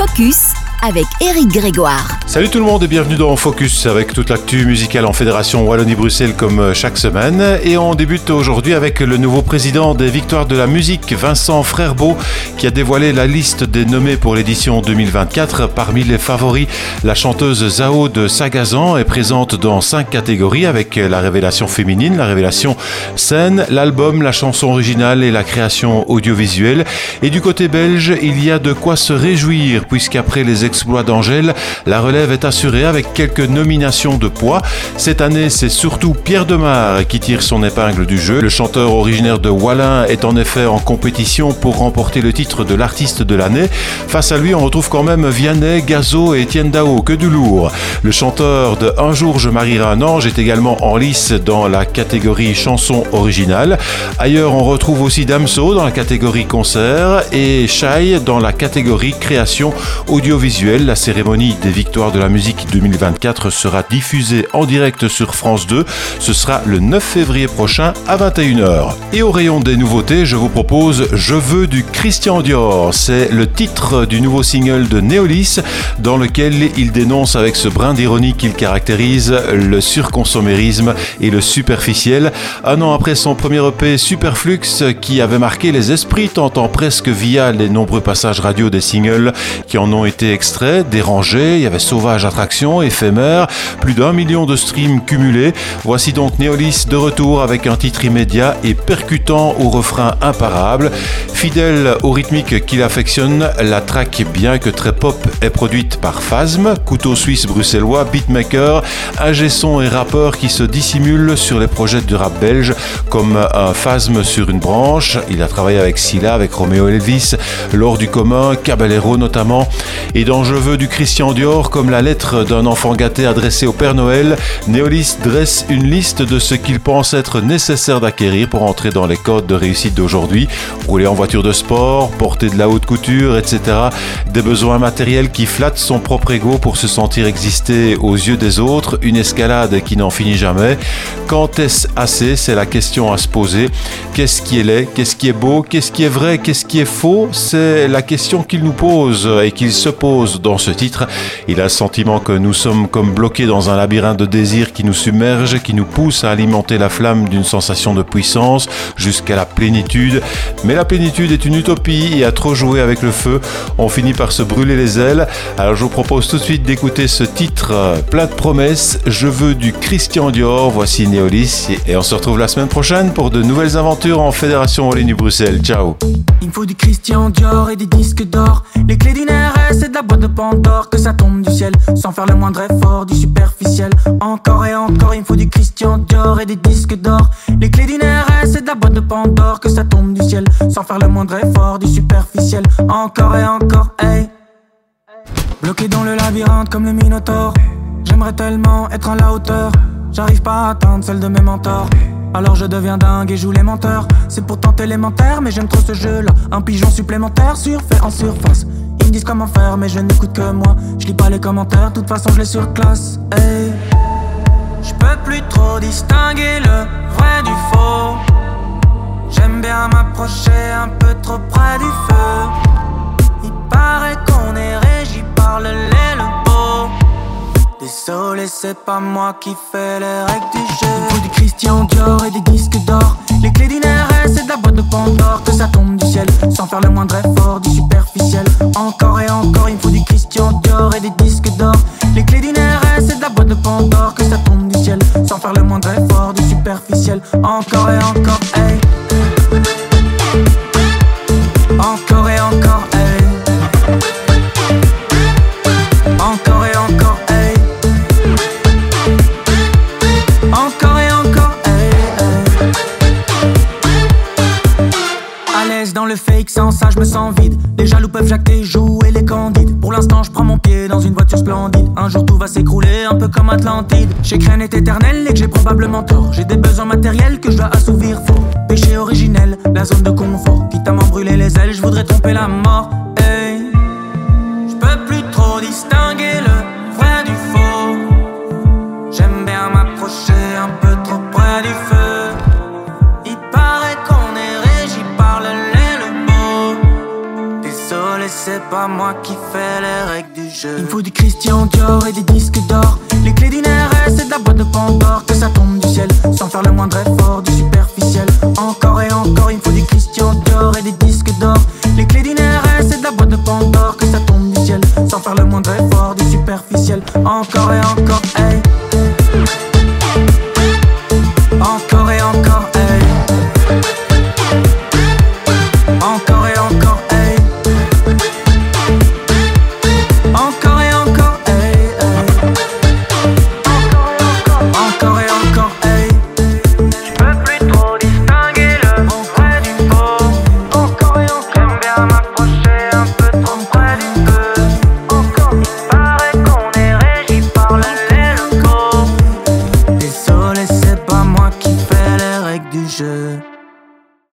Focus avec Eric Grégoire. Salut tout le monde et bienvenue dans Focus avec toute l'actu musicale en Fédération Wallonie-Bruxelles comme euh, chaque semaine. Et on débute aujourd'hui avec le nouveau président des Victoires de la musique, Vincent Frerbeau, qui a dévoilé la liste des nommés pour l'édition 2024. Parmi les favoris, la chanteuse Zao de Sagazan est présente dans cinq catégories avec la révélation féminine, la révélation scène, l'album, la chanson originale et la création audiovisuelle. Et du côté belge, il y a de quoi se réjouir puisqu'après les exploits d'Angèle, la relève est assurée avec quelques nominations de poids. Cette année, c'est surtout Pierre Demar qui tire son épingle du jeu. Le chanteur originaire de Wallin est en effet en compétition pour remporter le titre de l'artiste de l'année. Face à lui, on retrouve quand même Vianney, Gazo et Etienne Dao, que du lourd. Le chanteur de Un jour je marierai un ange est également en lice dans la catégorie chanson originale. Ailleurs, on retrouve aussi Damso dans la catégorie concert et Shai dans la catégorie création audiovisuelle la cérémonie des victoires de la musique 2024 sera diffusée en direct sur France 2. Ce sera le 9 février prochain à 21h. Et au rayon des nouveautés, je vous propose Je veux du Christian Dior. C'est le titre du nouveau single de Neolis dans lequel il dénonce avec ce brin d'ironie qu'il caractérise le surconsommérisme et le superficiel. Un an après son premier EP Superflux qui avait marqué les esprits tentant presque via les nombreux passages radio des singles qui en ont été extraits dérangé, il y avait Sauvage Attraction, éphémère, plus d'un million de streams cumulés. Voici donc Neolis de retour avec un titre immédiat et percutant au refrain imparable. Fidèle au rythmique qu'il affectionne, la track, bien que très pop, est produite par Phasm, couteau suisse bruxellois, beatmaker, ingé son et rappeur qui se dissimule sur les projets du rap belge comme un Phasm sur une branche. Il a travaillé avec Silla, avec Romeo Elvis, lors du commun, Caballero notamment. Et dans Je veux du Christian Dior, comme la lettre d'un enfant gâté adressée au Père Noël, Néolis dresse une liste de ce qu'il pense être nécessaire d'acquérir pour entrer dans les codes de réussite d'aujourd'hui. Rouler en voiture de sport, porter de la haute couture, etc. Des besoins matériels qui flattent son propre ego pour se sentir exister aux yeux des autres, une escalade qui n'en finit jamais. Quand est-ce assez? C'est la question à se poser. Qu'est-ce qui est laid? Qu'est-ce qui est beau? Qu'est-ce qui est vrai? Qu'est-ce qui est faux? C'est la question qu'il nous pose et qu'il se pose dans ce titre. Il a le sentiment que nous sommes comme bloqués dans un labyrinthe de désirs qui nous submerge, qui nous pousse à alimenter la flamme d'une sensation de puissance jusqu'à la plénitude. Mais la plénitude est une utopie et à trop jouer avec le feu, on finit par se brûler les ailes. Alors je vous propose tout de suite d'écouter ce titre plein de promesses. Je veux du Christian Dior. Voici Néolis et on se retrouve la semaine prochaine pour de nouvelles aventures en Fédération Wallonie-Bruxelles. Ciao. Il faut du Christian Dior et des disques d'or. Les clés d'une RS et de la boîte de Pandore. Que ça tombe du ciel sans faire le moindre effort, du superficiel. Encore et encore, il faut du Christian Dior et des disques d'or. Les clés d'une RS la boîte de Pandore. Que ça tombe du ciel sans faire le moindre effort, du superficiel. Encore et encore, hey. Bloqué dans le labyrinthe comme le Minotaure. J'aimerais tellement être à la hauteur. J'arrive pas à atteindre celle de mes mentors. Alors je deviens dingue et joue les menteurs. C'est pourtant élémentaire, mais j'aime trop ce jeu-là. Un pigeon supplémentaire surfait en surface. Ils me disent comment faire, mais je n'écoute que moi. Je lis pas les commentaires, de toute façon je les surclasse. Hey. Je peux plus trop distinguer le vrai du faux. J'aime bien m'approcher un peu trop près du feu. Il paraît qu'on est régi par le lait, le beau. Désolé, c'est pas moi qui fais les règles du jeu. Il faut Christian Dior et des À l'aise dans le fake, sans ça je me sens vide. Les jaloux peuvent jacter, jouer les candides. Pour l'instant, je prends mon pied dans une voiture splendide. Un jour tout va s'écrouler, un peu comme Atlantide. J'ai rien est éternel et que j'ai probablement tort. J'ai des besoins matériels que je dois assouvir. Faux, péché originel, la zone de confort. Quitte à m'en brûler les ailes, je voudrais tromper la mort. Moi qui fais les règles du jeu. Il faut du Christian Dior et des disques d'or. Les clés d'une RS et de la boîte de Pandore. Que ça tombe du ciel sans faire le moindre effort, du superficiel. Encore et encore, il faut du Christian